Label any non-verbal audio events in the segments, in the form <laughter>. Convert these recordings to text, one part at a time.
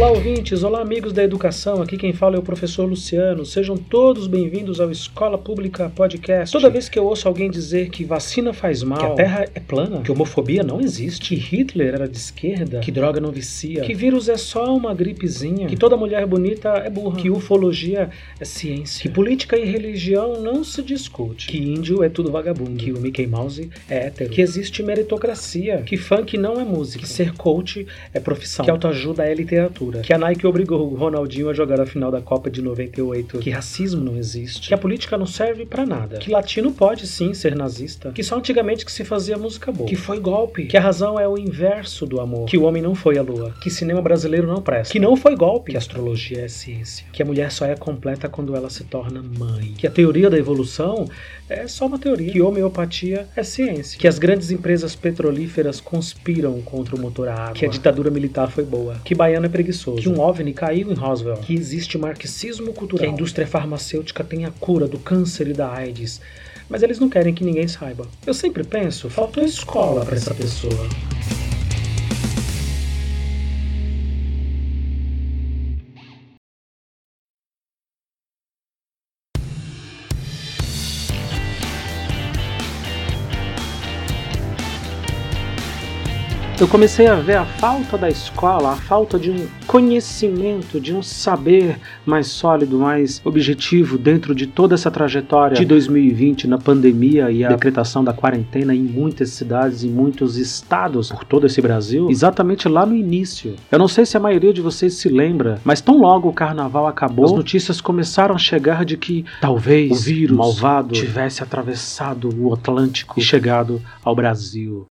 Olá, ouvintes! Olá, amigos da educação! Aqui quem fala é o professor Luciano. Sejam todos bem-vindos ao Escola Pública Podcast. Toda vez que eu ouço alguém dizer que vacina faz mal, que a Terra é plana, que homofobia não existe, que Hitler era de esquerda, que droga não vicia, que vírus é só uma gripezinha, que toda mulher bonita é burra, que ufologia é ciência, que política e religião não se discute, que índio é tudo vagabundo, que o Mickey Mouse é hétero, que existe meritocracia, que funk não é música, que ser coach é profissão, que autoajuda é literatura que a Nike obrigou o Ronaldinho a jogar a final da Copa de 98, que racismo não existe, que a política não serve para nada, que latino pode sim ser nazista, que só antigamente que se fazia música boa, que foi golpe, que a razão é o inverso do amor, que o homem não foi a lua, que cinema brasileiro não presta, que não foi golpe, que astrologia é ciência, que a mulher só é completa quando ela se torna mãe, que a teoria da evolução é só uma teoria, que homeopatia é ciência, que as grandes empresas petrolíferas conspiram contra o motor a água, que a ditadura militar foi boa, que baiano é preguiçoso, que um OVNI caiu em Roswell, que existe marxismo cultural, que a indústria farmacêutica tem a cura do câncer e da AIDS. Mas eles não querem que ninguém saiba. Eu sempre penso, faltou escola para essa pessoa. Eu comecei a ver a falta da escola, a falta de um conhecimento, de um saber mais sólido, mais objetivo dentro de toda essa trajetória de 2020 na pandemia e a decretação da quarentena em muitas cidades, em muitos estados por todo esse Brasil, exatamente lá no início. Eu não sei se a maioria de vocês se lembra, mas tão logo o carnaval acabou, as notícias começaram a chegar de que talvez o vírus malvado tivesse atravessado o Atlântico e chegado ao Brasil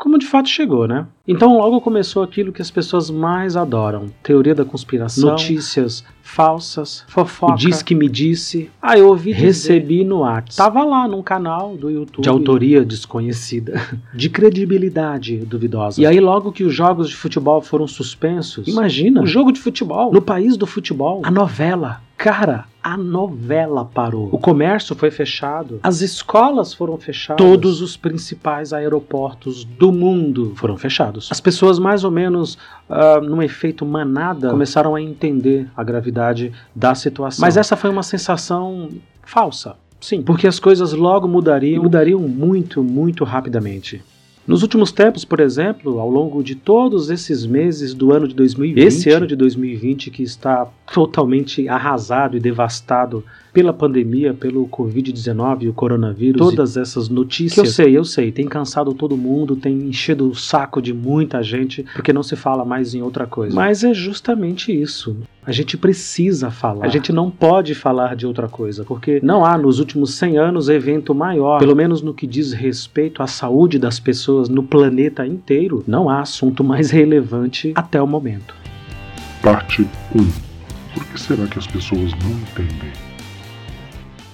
como de fato chegou, né? Então logo começou aquilo que as pessoas mais adoram: teoria da conspiração, notícias falsas, fofoca, diz que me disse. Ah, eu ouvi recebi dizer. no WhatsApp. Tava lá num canal do YouTube de autoria desconhecida, <laughs> de credibilidade duvidosa. E aí logo que os jogos de futebol foram suspensos, imagina, o jogo de futebol no país do futebol, a novela Cara, a novela parou. O comércio foi fechado. As escolas foram fechadas. Todos os principais aeroportos do mundo foram fechados. As pessoas, mais ou menos uh, num efeito manada, começaram a entender a gravidade da situação. Mas essa foi uma sensação falsa. Sim, porque as coisas logo mudariam, mudariam muito, muito rapidamente. Nos últimos tempos, por exemplo, ao longo de todos esses meses do ano de 2020, esse ano de 2020 que está totalmente arrasado e devastado pela pandemia, pelo Covid-19 e o coronavírus, todas essas notícias. Que eu sei, eu sei, tem cansado todo mundo, tem enchido o saco de muita gente, porque não se fala mais em outra coisa. Mas é justamente isso. A gente precisa falar. A gente não pode falar de outra coisa, porque não há nos últimos 100 anos evento maior, pelo menos no que diz respeito à saúde das pessoas no planeta inteiro, não há assunto mais relevante até o momento. Parte 1 por que será que as pessoas não entendem?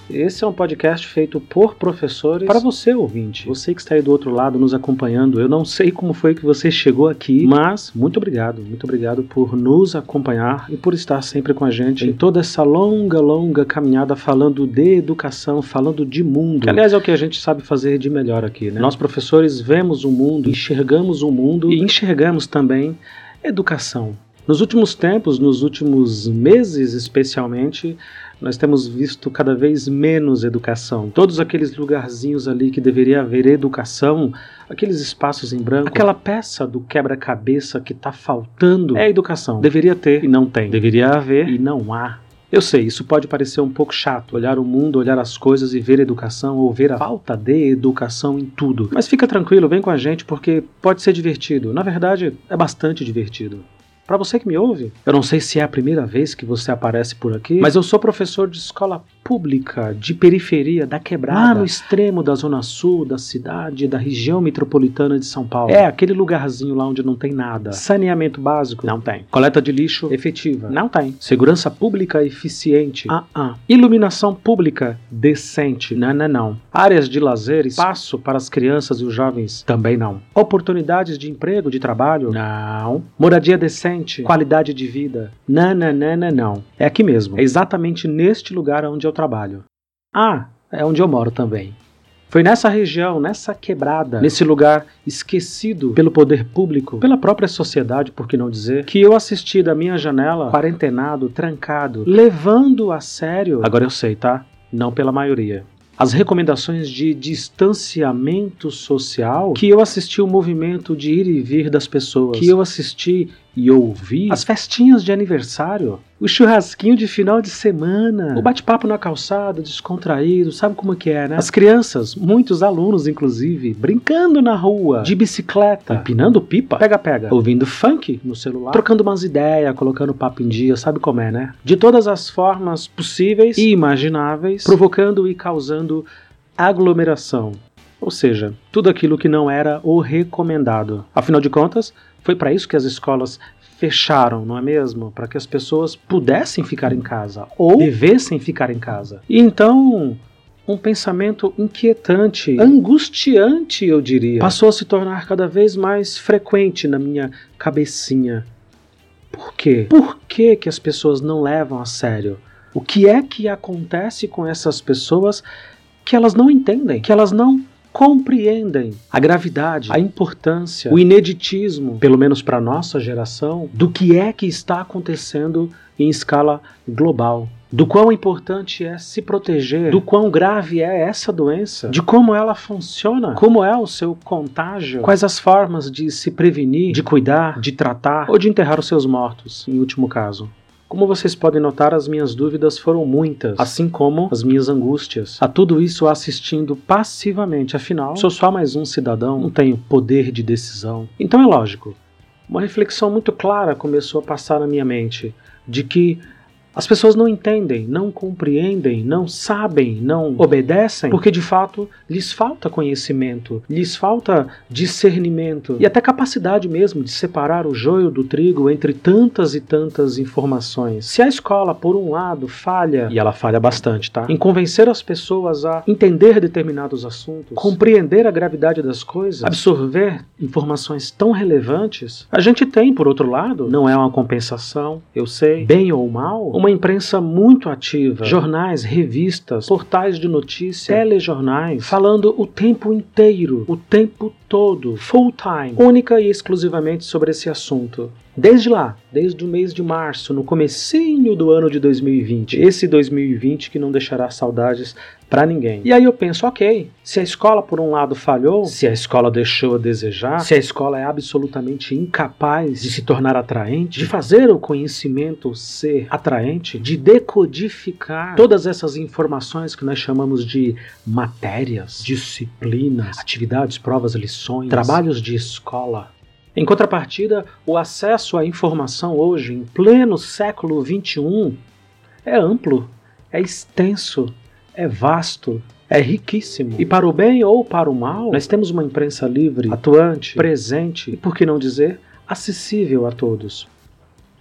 Esse é um podcast feito por professores para você, ouvinte. Você que está aí do outro lado nos acompanhando. Eu não sei como foi que você chegou aqui, mas muito obrigado. Muito obrigado por nos acompanhar e por estar sempre com a gente em toda essa longa, longa caminhada falando de educação, falando de mundo. Que, aliás, é o que a gente sabe fazer de melhor aqui, né? Nós, professores, vemos o mundo, enxergamos o mundo e enxergamos também educação. Nos últimos tempos, nos últimos meses especialmente, nós temos visto cada vez menos educação. Todos aqueles lugarzinhos ali que deveria haver educação, aqueles espaços em branco, aquela peça do quebra-cabeça que está faltando é educação. Deveria ter e não tem. Deveria haver e não há. Eu sei, isso pode parecer um pouco chato, olhar o mundo, olhar as coisas e ver educação ou ver a falta de educação em tudo. Mas fica tranquilo, vem com a gente porque pode ser divertido. Na verdade, é bastante divertido. Para você que me ouve, eu não sei se é a primeira vez que você aparece por aqui, mas eu sou professor de escola pública de periferia da quebrada, lá no extremo da zona sul da cidade, da região metropolitana de São Paulo. É aquele lugarzinho lá onde não tem nada. Saneamento básico? Não tem. Coleta de lixo efetiva? Não tem. Segurança pública eficiente? Ah, ah. Iluminação pública decente? Não, não, não. Áreas de lazer, espaço para as crianças e os jovens? Também não. Oportunidades de emprego, de trabalho? Não. Moradia decente? Qualidade de vida? Não, não, não, não, não. É aqui mesmo. É exatamente neste lugar onde eu trabalho. Ah, é onde eu moro também. Foi nessa região, nessa quebrada, nesse lugar esquecido pelo poder público, pela própria sociedade, por que não dizer, que eu assisti da minha janela, quarentenado, trancado, levando a sério. Agora eu sei, tá? Não pela maioria as recomendações de distanciamento social, que eu assisti o movimento de ir e vir das pessoas, que eu assisti e ouvi as festinhas de aniversário, o churrasquinho de final de semana, o bate-papo na calçada, descontraído, sabe como que é, né? As crianças, muitos alunos inclusive, brincando na rua, de bicicleta, empinando pipa, pega-pega, ouvindo funk no celular, trocando umas ideias, colocando papo em dia, sabe como é, né? De todas as formas possíveis e imagináveis, provocando e causando aglomeração. Ou seja, tudo aquilo que não era o recomendado. Afinal de contas, foi para isso que as escolas fecharam, não é mesmo? Para que as pessoas pudessem ficar em casa ou devessem ficar em casa. E então, um pensamento inquietante, angustiante, eu diria, passou a se tornar cada vez mais frequente na minha cabecinha. Por quê? Por que, que as pessoas não levam a sério? O que é que acontece com essas pessoas que elas não entendem, que elas não compreendem a gravidade, a importância, o ineditismo, pelo menos para nossa geração, do que é que está acontecendo em escala global. Do quão importante é se proteger, do quão grave é essa doença, de como ela funciona, como é o seu contágio, quais as formas de se prevenir, de cuidar, de tratar ou de enterrar os seus mortos, em último caso. Como vocês podem notar, as minhas dúvidas foram muitas, assim como as minhas angústias. A tudo isso assistindo passivamente, afinal, sou só mais um cidadão, não tenho poder de decisão. Então é lógico. Uma reflexão muito clara começou a passar na minha mente de que as pessoas não entendem, não compreendem, não sabem, não obedecem, porque de fato lhes falta conhecimento, lhes falta discernimento e até capacidade mesmo de separar o joio do trigo entre tantas e tantas informações. Se a escola, por um lado, falha, e ela falha bastante, tá? Em convencer as pessoas a entender determinados assuntos, compreender a gravidade das coisas, absorver informações tão relevantes, a gente tem, por outro lado, não é uma compensação, eu sei, bem ou mal, uma uma imprensa muito ativa, jornais, revistas, portais de notícia, telejornais, falando o tempo inteiro, o tempo todo, full time, única e exclusivamente sobre esse assunto. Desde lá, desde o mês de março, no comecinho do ano de 2020. Esse 2020 que não deixará saudades para ninguém. E aí eu penso, ok, se a escola por um lado falhou, se a escola deixou a desejar, se a escola é absolutamente incapaz de se tornar atraente, de fazer o conhecimento ser atraente, de decodificar todas essas informações que nós chamamos de matérias, disciplinas, atividades, provas, lições, trabalhos de escola, em contrapartida, o acesso à informação hoje, em pleno século XXI, é amplo, é extenso, é vasto, é riquíssimo. E para o bem ou para o mal, nós temos uma imprensa livre, atuante, presente e, por que não dizer, acessível a todos.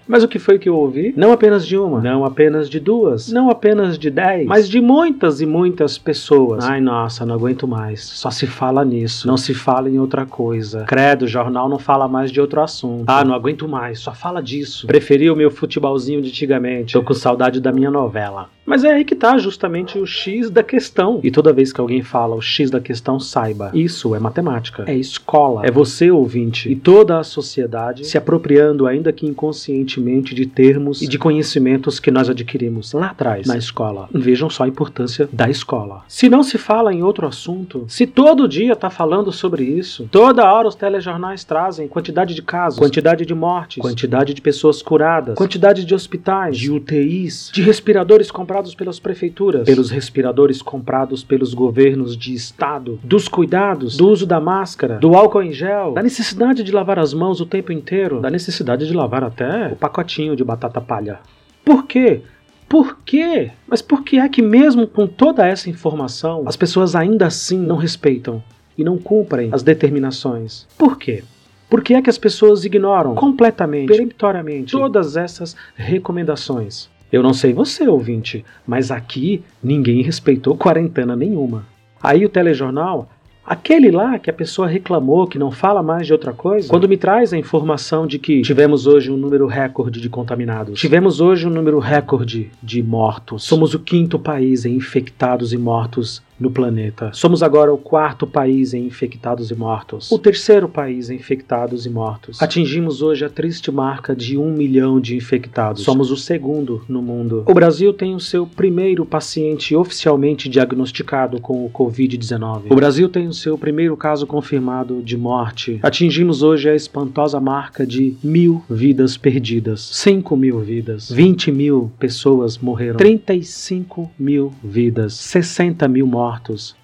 Mas o que foi que eu ouvi? Não apenas de uma, não apenas de duas, não apenas de dez, mas de muitas e muitas pessoas. Ai, nossa, não aguento mais. Só se fala nisso, não se fala em outra coisa. Credo, o jornal não fala mais de outro assunto. Ah, não aguento mais, só fala disso. Preferi o meu futebolzinho de antigamente. Tô com saudade da minha novela. Mas é aí que tá justamente o X da questão. E toda vez que alguém fala o X da questão, saiba. Isso é matemática. É escola. É você, ouvinte, e toda a sociedade se apropriando, ainda que inconscientemente, de termos e de conhecimentos que nós adquirimos lá atrás, na escola. Vejam só a importância da escola. Se não se fala em outro assunto, se todo dia tá falando sobre isso, toda hora os telejornais trazem quantidade de casos, quantidade de mortes, quantidade de pessoas curadas, quantidade de hospitais, de UTIs, de respiradores comprados comprados pelas prefeituras, pelos respiradores comprados pelos governos de estado, dos cuidados, do uso da máscara, do álcool em gel, da necessidade de lavar as mãos o tempo inteiro, da necessidade de lavar até o pacotinho de batata palha. Por quê? Por quê? Mas por que é que, mesmo com toda essa informação, as pessoas ainda assim não respeitam e não cumprem as determinações? Por quê? Por que é que as pessoas ignoram completamente, peremptoriamente, todas essas recomendações? Eu não sei você, ouvinte, mas aqui ninguém respeitou quarentena nenhuma. Aí o telejornal, aquele lá que a pessoa reclamou que não fala mais de outra coisa, quando me traz a informação de que tivemos hoje um número recorde de contaminados, tivemos hoje um número recorde de mortos, somos o quinto país em infectados e mortos no planeta. Somos agora o quarto país em infectados e mortos. O terceiro país em infectados e mortos. Atingimos hoje a triste marca de um milhão de infectados. Somos o segundo no mundo. O Brasil tem o seu primeiro paciente oficialmente diagnosticado com o Covid-19. O Brasil tem o seu primeiro caso confirmado de morte. Atingimos hoje a espantosa marca de mil vidas perdidas. 5 mil vidas. 20 mil pessoas morreram. 35 mil vidas. 60 mil mortos mortos.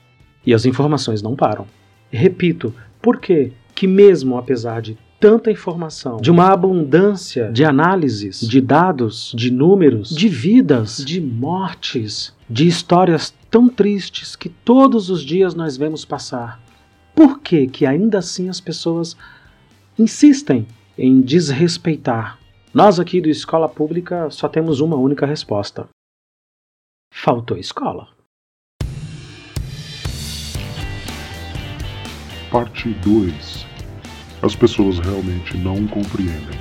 E as informações não param. Repito, por que que mesmo apesar de tanta informação, de uma abundância de análises, de dados, de números, de vidas, de mortes, de histórias tão tristes que todos os dias nós vemos passar. Por que que ainda assim as pessoas insistem em desrespeitar? Nós aqui do Escola Pública só temos uma única resposta. Faltou escola. Parte 2 As pessoas realmente não compreendem.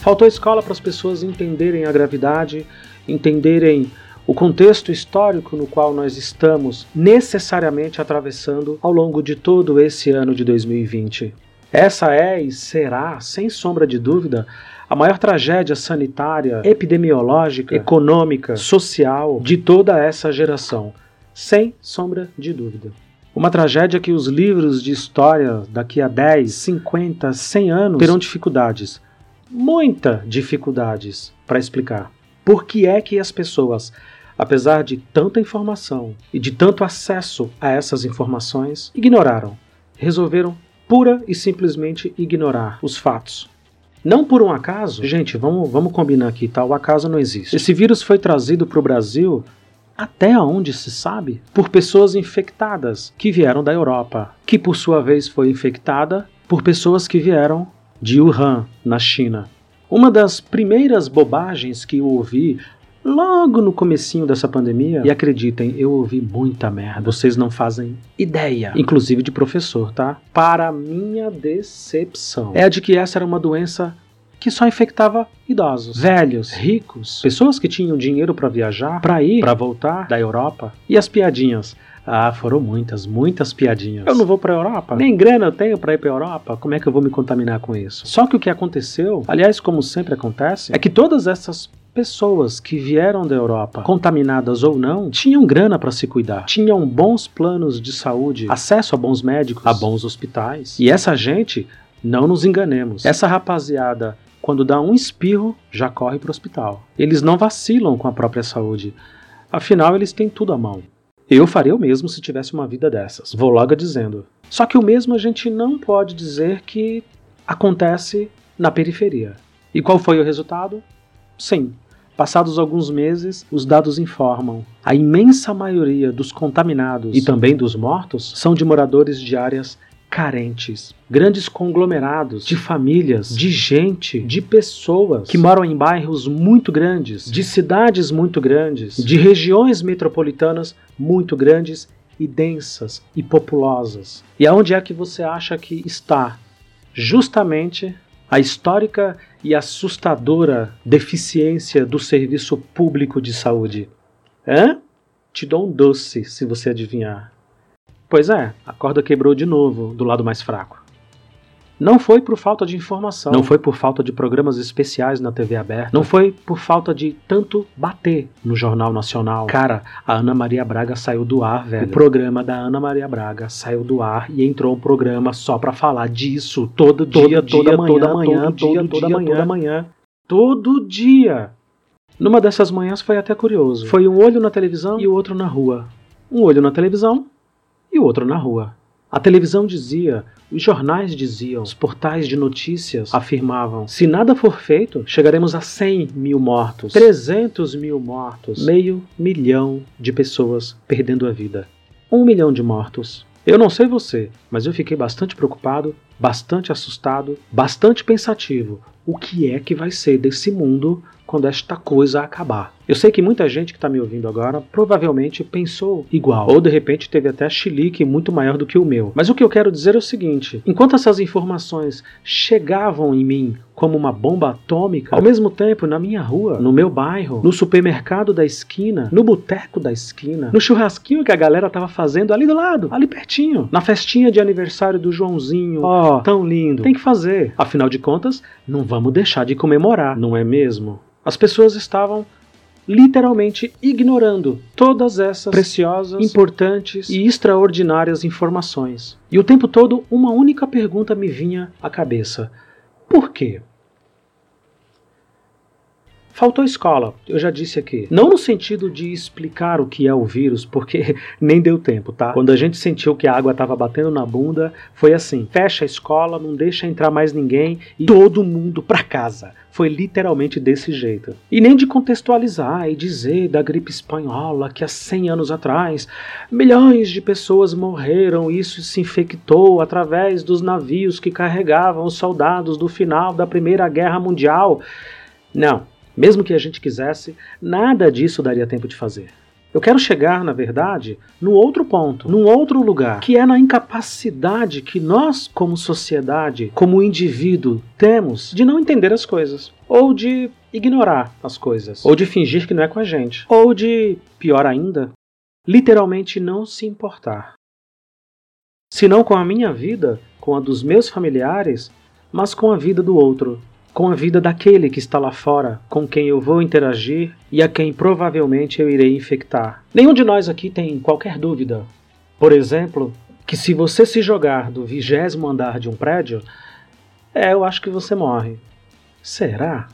Faltou escola para as pessoas entenderem a gravidade, entenderem o contexto histórico no qual nós estamos necessariamente atravessando ao longo de todo esse ano de 2020. Essa é e será, sem sombra de dúvida, a maior tragédia sanitária, epidemiológica, econômica, social de toda essa geração, sem sombra de dúvida. Uma tragédia que os livros de história daqui a 10, 50, 100 anos terão dificuldades, muita dificuldades para explicar. Por que é que as pessoas, apesar de tanta informação e de tanto acesso a essas informações, ignoraram, resolveram pura e simplesmente ignorar os fatos? Não por um acaso, gente, vamos, vamos combinar aqui, tá? O acaso não existe. Esse vírus foi trazido para o Brasil até onde se sabe, por pessoas infectadas que vieram da Europa, que por sua vez foi infectada por pessoas que vieram de Wuhan, na China. Uma das primeiras bobagens que eu ouvi logo no comecinho dessa pandemia, e acreditem, eu ouvi muita merda. Vocês não fazem ideia, inclusive de professor, tá? Para minha decepção, é a de que essa era uma doença que só infectava idosos, velhos, ricos, pessoas que tinham dinheiro para viajar, para ir, para voltar da Europa. E as piadinhas? Ah, foram muitas, muitas piadinhas. Eu não vou para Europa, nem grana eu tenho para ir para Europa. Como é que eu vou me contaminar com isso? Só que o que aconteceu, aliás, como sempre acontece, é que todas essas pessoas que vieram da Europa, contaminadas ou não, tinham grana para se cuidar, tinham bons planos de saúde, acesso a bons médicos, a bons hospitais. E essa gente, não nos enganemos, essa rapaziada quando dá um espirro, já corre para o hospital. Eles não vacilam com a própria saúde. Afinal, eles têm tudo à mão. Eu faria o mesmo se tivesse uma vida dessas. Vou logo dizendo. Só que o mesmo a gente não pode dizer que acontece na periferia. E qual foi o resultado? Sim. Passados alguns meses, os dados informam. A imensa maioria dos contaminados e também dos mortos são de moradores de áreas carentes, grandes conglomerados de famílias, de gente, de pessoas que moram em bairros muito grandes, de cidades muito grandes, de regiões metropolitanas muito grandes e densas e populosas. E aonde é que você acha que está? Justamente a histórica e assustadora deficiência do serviço público de saúde. Hã? Te dou um doce se você adivinhar. Pois é, a corda quebrou de novo do lado mais fraco. Não foi por falta de informação, não foi por falta de programas especiais na TV aberta, não foi por falta de tanto bater no Jornal Nacional. Cara, a Ana Maria Braga saiu do ar, velho. O programa da Ana Maria Braga saiu do ar e entrou um programa só para falar disso todo, todo dia, toda manhã, toda manhã, todo dia, toda manhã, toda manhã, todo dia. Numa dessas manhãs foi até curioso. Foi um olho na televisão e o outro na rua. Um olho na televisão e o outro na rua. A televisão dizia, os jornais diziam, os portais de notícias afirmavam: se nada for feito, chegaremos a 100 mil mortos, 300 mil mortos, meio milhão de pessoas perdendo a vida. Um milhão de mortos. Eu não sei você, mas eu fiquei bastante preocupado, bastante assustado, bastante pensativo. O que é que vai ser desse mundo quando esta coisa acabar? Eu sei que muita gente que está me ouvindo agora provavelmente pensou igual, ou de repente teve até chilique muito maior do que o meu. Mas o que eu quero dizer é o seguinte: enquanto essas informações chegavam em mim como uma bomba atômica, ao mesmo tempo na minha rua, no meu bairro, no supermercado da esquina, no boteco da esquina, no churrasquinho que a galera estava fazendo ali do lado, ali pertinho, na festinha de aniversário do Joãozinho. Ó, tão lindo. Tem que fazer. Afinal de contas, não vamos deixar de comemorar, não é mesmo? As pessoas estavam literalmente ignorando todas essas preciosas, importantes e extraordinárias informações. E o tempo todo uma única pergunta me vinha à cabeça: por quê? Faltou escola, eu já disse aqui. Não no sentido de explicar o que é o vírus, porque <laughs> nem deu tempo, tá? Quando a gente sentiu que a água estava batendo na bunda, foi assim: fecha a escola, não deixa entrar mais ninguém e todo mundo para casa. Foi literalmente desse jeito. E nem de contextualizar e dizer da gripe espanhola que há 100 anos atrás milhões de pessoas morreram, isso se infectou através dos navios que carregavam os soldados do final da Primeira Guerra Mundial. Não, mesmo que a gente quisesse, nada disso daria tempo de fazer. Eu quero chegar, na verdade, no outro ponto, num outro lugar, que é na incapacidade que nós, como sociedade, como indivíduo, temos de não entender as coisas, ou de ignorar as coisas, ou de fingir que não é com a gente, ou de, pior ainda, literalmente não se importar. Se não com a minha vida, com a dos meus familiares, mas com a vida do outro, com a vida daquele que está lá fora, com quem eu vou interagir e a quem provavelmente eu irei infectar. Nenhum de nós aqui tem qualquer dúvida, por exemplo, que se você se jogar do vigésimo andar de um prédio, é, eu acho que você morre. Será?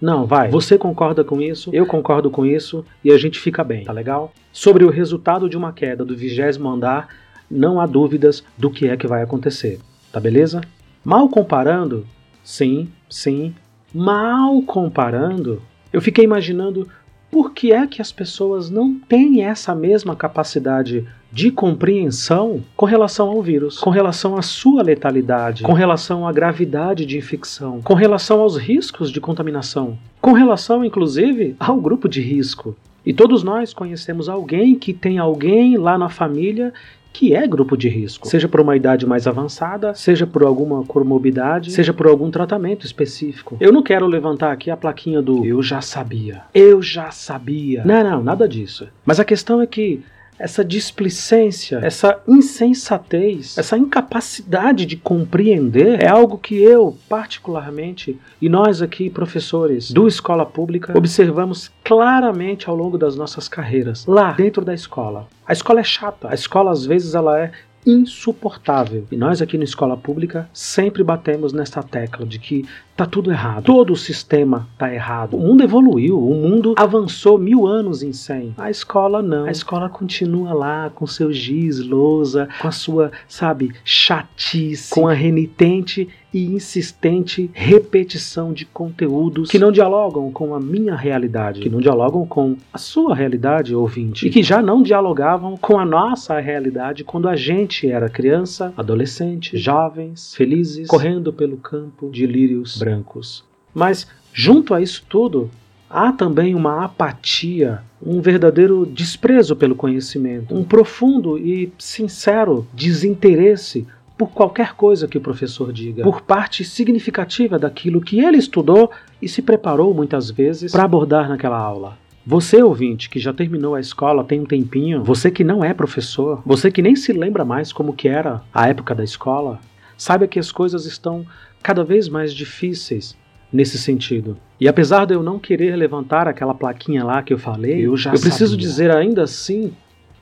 Não, vai. Você concorda com isso, eu concordo com isso e a gente fica bem, tá legal? Sobre o resultado de uma queda do vigésimo andar, não há dúvidas do que é que vai acontecer, tá beleza? Mal comparando, Sim, sim. Mal comparando, eu fiquei imaginando por que é que as pessoas não têm essa mesma capacidade de compreensão com relação ao vírus, com relação à sua letalidade, com relação à gravidade de infecção, com relação aos riscos de contaminação, com relação inclusive ao grupo de risco. E todos nós conhecemos alguém que tem alguém lá na família que é grupo de risco, seja por uma idade mais avançada, seja por alguma comorbidade, seja por algum tratamento específico. Eu não quero levantar aqui a plaquinha do eu já sabia. Eu já sabia. Não, não, nada disso. Mas a questão é que essa displicência, essa insensatez, essa incapacidade de compreender é algo que eu, particularmente, e nós aqui, professores do escola pública, observamos claramente ao longo das nossas carreiras, lá dentro da escola. A escola é chata, a escola às vezes ela é insuportável. E nós aqui na escola pública sempre batemos nessa tecla de que tá tudo errado. Todo o sistema tá errado. O mundo evoluiu, o mundo avançou mil anos em cem. A escola não. A escola continua lá com seu giz, lousa, com a sua, sabe, chatice, com a renitente e insistente repetição de conteúdos que não dialogam com a minha realidade, que não dialogam com a sua realidade, ouvinte, e que já não dialogavam com a nossa realidade quando a gente era criança, adolescente, jovens, felizes, correndo pelo campo de lírios brancos. Mas, junto a isso tudo, há também uma apatia, um verdadeiro desprezo pelo conhecimento, um profundo e sincero desinteresse por qualquer coisa que o professor diga, por parte significativa daquilo que ele estudou e se preparou muitas vezes para abordar naquela aula. Você, ouvinte, que já terminou a escola tem um tempinho, você que não é professor, você que nem se lembra mais como que era a época da escola, saiba que as coisas estão cada vez mais difíceis nesse sentido. E apesar de eu não querer levantar aquela plaquinha lá que eu falei, eu, já eu preciso dizer ainda assim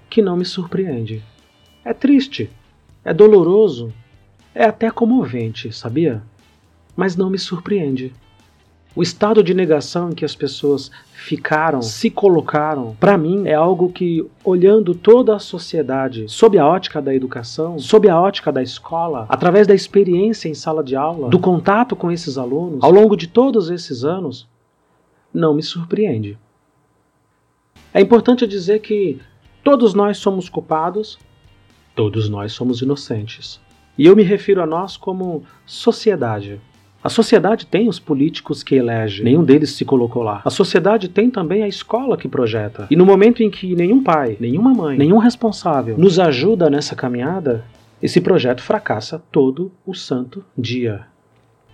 que não me surpreende. É triste, é doloroso, é até comovente, sabia? Mas não me surpreende. O estado de negação em que as pessoas ficaram, se colocaram, para mim é algo que, olhando toda a sociedade sob a ótica da educação, sob a ótica da escola, através da experiência em sala de aula, do contato com esses alunos, ao longo de todos esses anos, não me surpreende. É importante dizer que todos nós somos culpados Todos nós somos inocentes. E eu me refiro a nós como sociedade, A sociedade tem os políticos que elege, nenhum deles se colocou lá. A sociedade tem também a escola que projeta. E no momento em que nenhum pai, nenhuma mãe, nenhum responsável nos ajuda nessa caminhada, esse projeto fracassa todo o santo dia.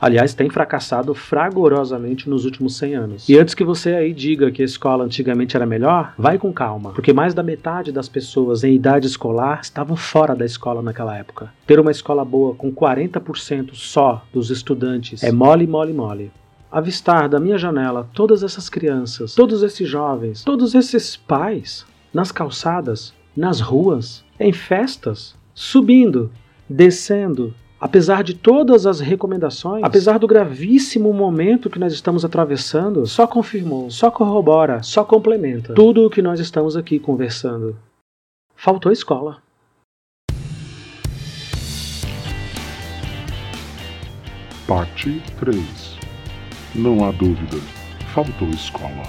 Aliás, tem fracassado fragorosamente nos últimos 100 anos. E antes que você aí diga que a escola antigamente era melhor, vai com calma, porque mais da metade das pessoas em idade escolar estavam fora da escola naquela época. Ter uma escola boa com 40% só dos estudantes é mole, mole, mole. Avistar da minha janela todas essas crianças, todos esses jovens, todos esses pais nas calçadas, nas ruas, em festas, subindo, descendo, apesar de todas as recomendações, apesar do gravíssimo momento que nós estamos atravessando, só confirmou, só corrobora, só complementa tudo o que nós estamos aqui conversando. Faltou escola. Parte 3 Não há dúvida, faltou escola.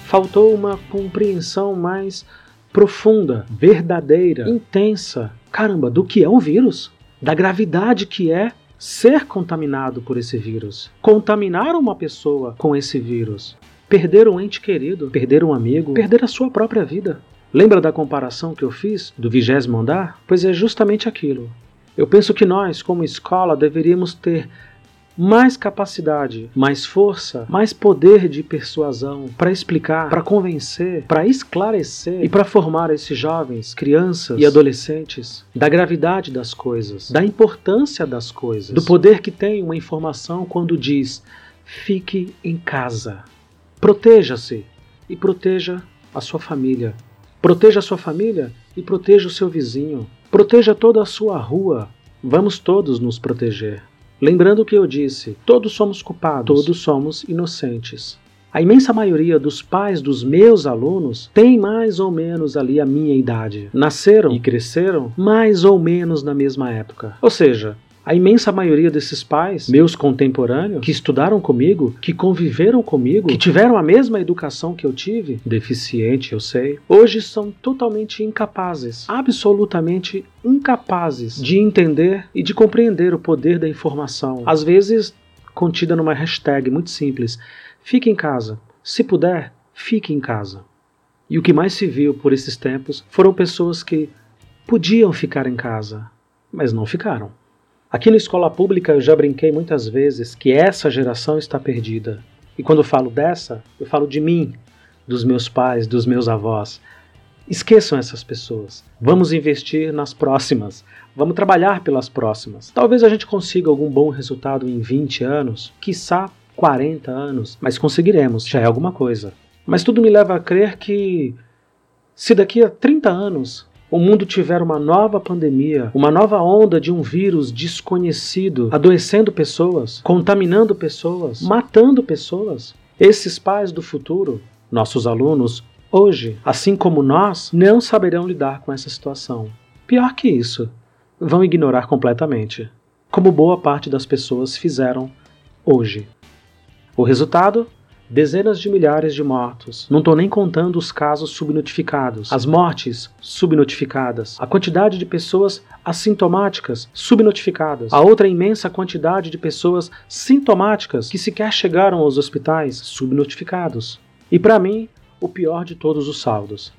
Faltou uma compreensão mais profunda, verdadeira, intensa. Caramba, do que é um vírus? Da gravidade que é ser contaminado por esse vírus, contaminar uma pessoa com esse vírus, perder um ente querido, perder um amigo, perder a sua própria vida. Lembra da comparação que eu fiz do vigésimo andar? Pois é justamente aquilo. Eu penso que nós, como escola, deveríamos ter mais capacidade, mais força, mais poder de persuasão para explicar, para convencer, para esclarecer e para formar esses jovens, crianças e adolescentes da gravidade das coisas, da importância das coisas, do poder que tem uma informação quando diz: fique em casa, proteja-se e proteja a sua família. Proteja a sua família e proteja o seu vizinho. Proteja toda a sua rua. Vamos todos nos proteger. Lembrando o que eu disse, todos somos culpados, todos somos inocentes. A imensa maioria dos pais dos meus alunos tem mais ou menos ali a minha idade. Nasceram e cresceram mais ou menos na mesma época. Ou seja, a imensa maioria desses pais, meus contemporâneos, que estudaram comigo, que conviveram comigo, que tiveram a mesma educação que eu tive, deficiente, eu sei, hoje são totalmente incapazes, absolutamente incapazes de entender e de compreender o poder da informação. Às vezes, contida numa hashtag muito simples: fique em casa. Se puder, fique em casa. E o que mais se viu por esses tempos foram pessoas que podiam ficar em casa, mas não ficaram. Aqui na escola pública eu já brinquei muitas vezes que essa geração está perdida. E quando falo dessa, eu falo de mim, dos meus pais, dos meus avós. Esqueçam essas pessoas. Vamos investir nas próximas. Vamos trabalhar pelas próximas. Talvez a gente consiga algum bom resultado em 20 anos, quiçá 40 anos, mas conseguiremos, já é alguma coisa. Mas tudo me leva a crer que se daqui a 30 anos o mundo tiver uma nova pandemia, uma nova onda de um vírus desconhecido, adoecendo pessoas, contaminando pessoas, matando pessoas, esses pais do futuro, nossos alunos, hoje, assim como nós, não saberão lidar com essa situação. Pior que isso, vão ignorar completamente, como boa parte das pessoas fizeram hoje. O resultado? Dezenas de milhares de mortos. Não estou nem contando os casos subnotificados, as mortes subnotificadas, a quantidade de pessoas assintomáticas subnotificadas, a outra imensa quantidade de pessoas sintomáticas que sequer chegaram aos hospitais subnotificados. E para mim, o pior de todos os saldos.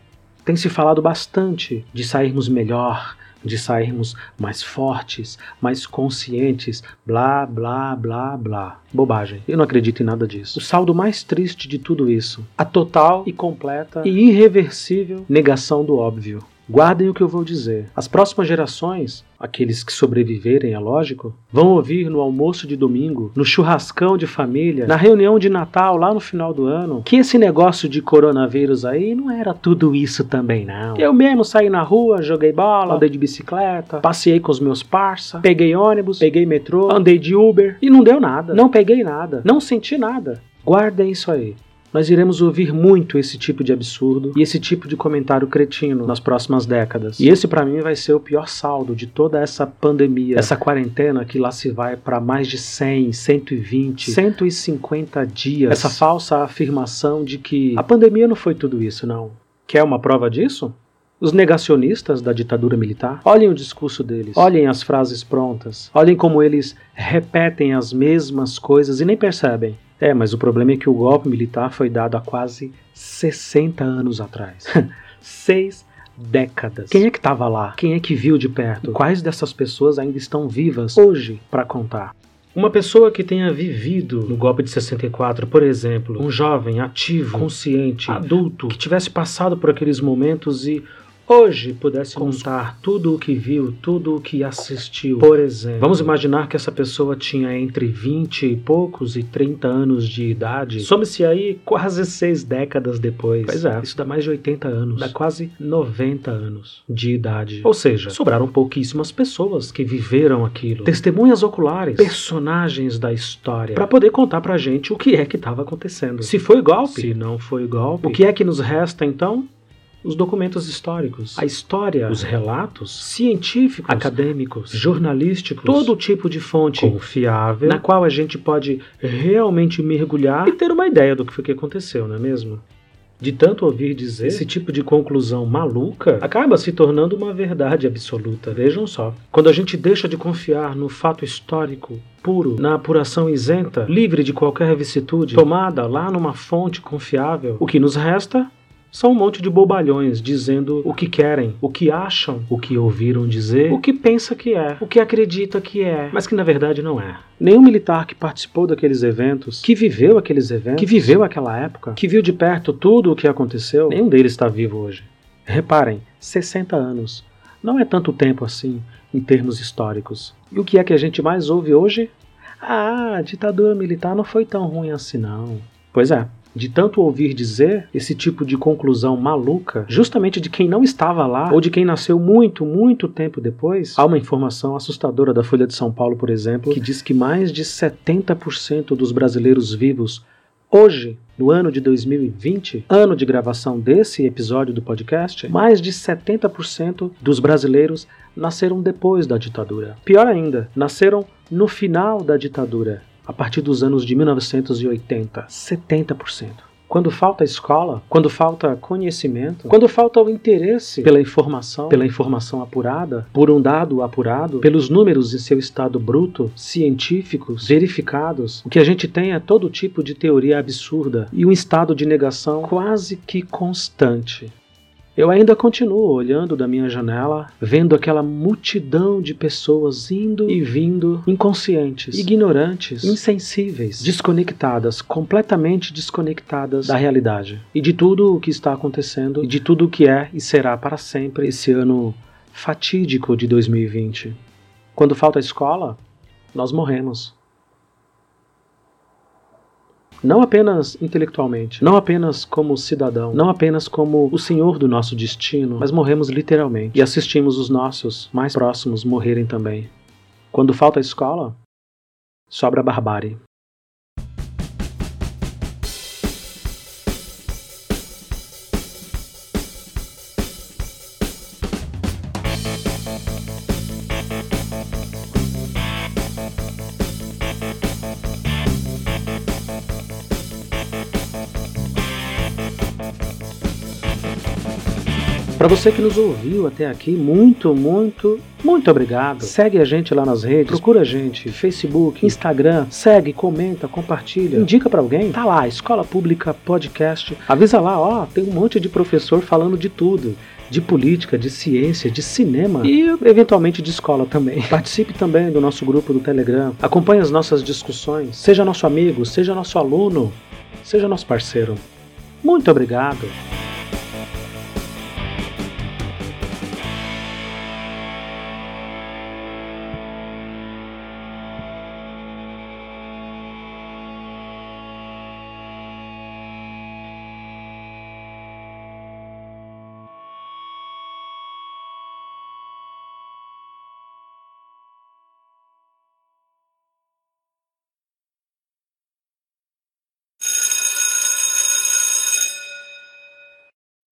Tem se falado bastante de sairmos melhor, de sairmos mais fortes, mais conscientes, blá, blá, blá, blá. Bobagem. Eu não acredito em nada disso. O saldo mais triste de tudo isso, a total e completa e irreversível negação do óbvio. Guardem o que eu vou dizer. As próximas gerações, aqueles que sobreviverem, é lógico, vão ouvir no almoço de domingo, no churrascão de família, na reunião de Natal lá no final do ano, que esse negócio de coronavírus aí não era tudo isso também, não. Eu mesmo saí na rua, joguei bola, andei de bicicleta, passei com os meus parça, peguei ônibus, peguei metrô, andei de Uber e não deu nada. Não peguei nada, não senti nada. Guardem isso aí nós iremos ouvir muito esse tipo de absurdo e esse tipo de comentário cretino nas próximas décadas. E esse para mim vai ser o pior saldo de toda essa pandemia, essa quarentena que lá se vai para mais de 100, 120, 150 dias. Essa falsa afirmação de que a pandemia não foi tudo isso, não. Quer uma prova disso? Os negacionistas da ditadura militar, olhem o discurso deles, olhem as frases prontas, olhem como eles repetem as mesmas coisas e nem percebem. É, mas o problema é que o golpe militar foi dado há quase 60 anos atrás. <laughs> Seis décadas. Quem é que estava lá? Quem é que viu de perto? Quais dessas pessoas ainda estão vivas hoje para contar? Uma pessoa que tenha vivido no golpe de 64, por exemplo, um jovem ativo, consciente, adulto, que tivesse passado por aqueles momentos e hoje pudesse contar tudo o que viu, tudo o que assistiu, por exemplo, vamos imaginar que essa pessoa tinha entre 20 e poucos e 30 anos de idade. Some-se aí quase seis décadas depois. Pois é, isso dá mais de 80 anos, dá quase 90 anos de idade. Ou seja, sobraram pouquíssimas pessoas que viveram aquilo, testemunhas oculares, personagens da história, para poder contar pra gente o que é que estava acontecendo. Se foi golpe, se não foi golpe, o que é que nos resta então? Os documentos históricos, a história, os relatos científicos, acadêmicos, jornalísticos, todo tipo de fonte confiável na qual a gente pode realmente mergulhar e ter uma ideia do que foi que aconteceu, não é mesmo? De tanto ouvir dizer, esse tipo de conclusão maluca acaba se tornando uma verdade absoluta. Vejam só. Quando a gente deixa de confiar no fato histórico puro, na apuração isenta, livre de qualquer vicissitude, tomada lá numa fonte confiável, o que nos resta são um monte de bobalhões dizendo o que querem, o que acham, o que ouviram dizer, o que pensa que é, o que acredita que é, mas que na verdade não é. Nenhum militar que participou daqueles eventos, que viveu aqueles eventos, que viveu aquela época, que viu de perto tudo o que aconteceu, nenhum deles está vivo hoje. Reparem, 60 anos. Não é tanto tempo assim, em termos históricos. E o que é que a gente mais ouve hoje? Ah, a ditadura militar não foi tão ruim assim não. Pois é, de tanto ouvir dizer esse tipo de conclusão maluca, justamente de quem não estava lá ou de quem nasceu muito, muito tempo depois, há uma informação assustadora da Folha de São Paulo, por exemplo, que diz que mais de 70% dos brasileiros vivos hoje, no ano de 2020, ano de gravação desse episódio do podcast, mais de 70% dos brasileiros nasceram depois da ditadura. Pior ainda, nasceram no final da ditadura a partir dos anos de 1980, 70%. Quando falta escola, quando falta conhecimento, quando falta o interesse pela informação, pela informação apurada, por um dado apurado, pelos números em seu estado bruto, científicos, verificados, o que a gente tem é todo tipo de teoria absurda e um estado de negação quase que constante. Eu ainda continuo olhando da minha janela, vendo aquela multidão de pessoas indo e vindo, inconscientes, ignorantes, insensíveis, desconectadas, completamente desconectadas da realidade e de tudo o que está acontecendo e de tudo o que é e será para sempre esse ano fatídico de 2020. Quando falta escola, nós morremos não apenas intelectualmente, não apenas como cidadão, não apenas como o senhor do nosso destino, mas morremos literalmente e assistimos os nossos mais próximos morrerem também. Quando falta a escola, sobra a barbárie. Para você que nos ouviu até aqui, muito, muito, muito obrigado. Segue a gente lá nas redes, procura a gente, Facebook, Instagram, segue, comenta, compartilha, indica para alguém. Tá lá, Escola Pública Podcast. Avisa lá, ó, tem um monte de professor falando de tudo de política, de ciência, de cinema e eventualmente de escola também. <laughs> Participe também do nosso grupo do Telegram, acompanhe as nossas discussões, seja nosso amigo, seja nosso aluno, seja nosso parceiro. Muito obrigado.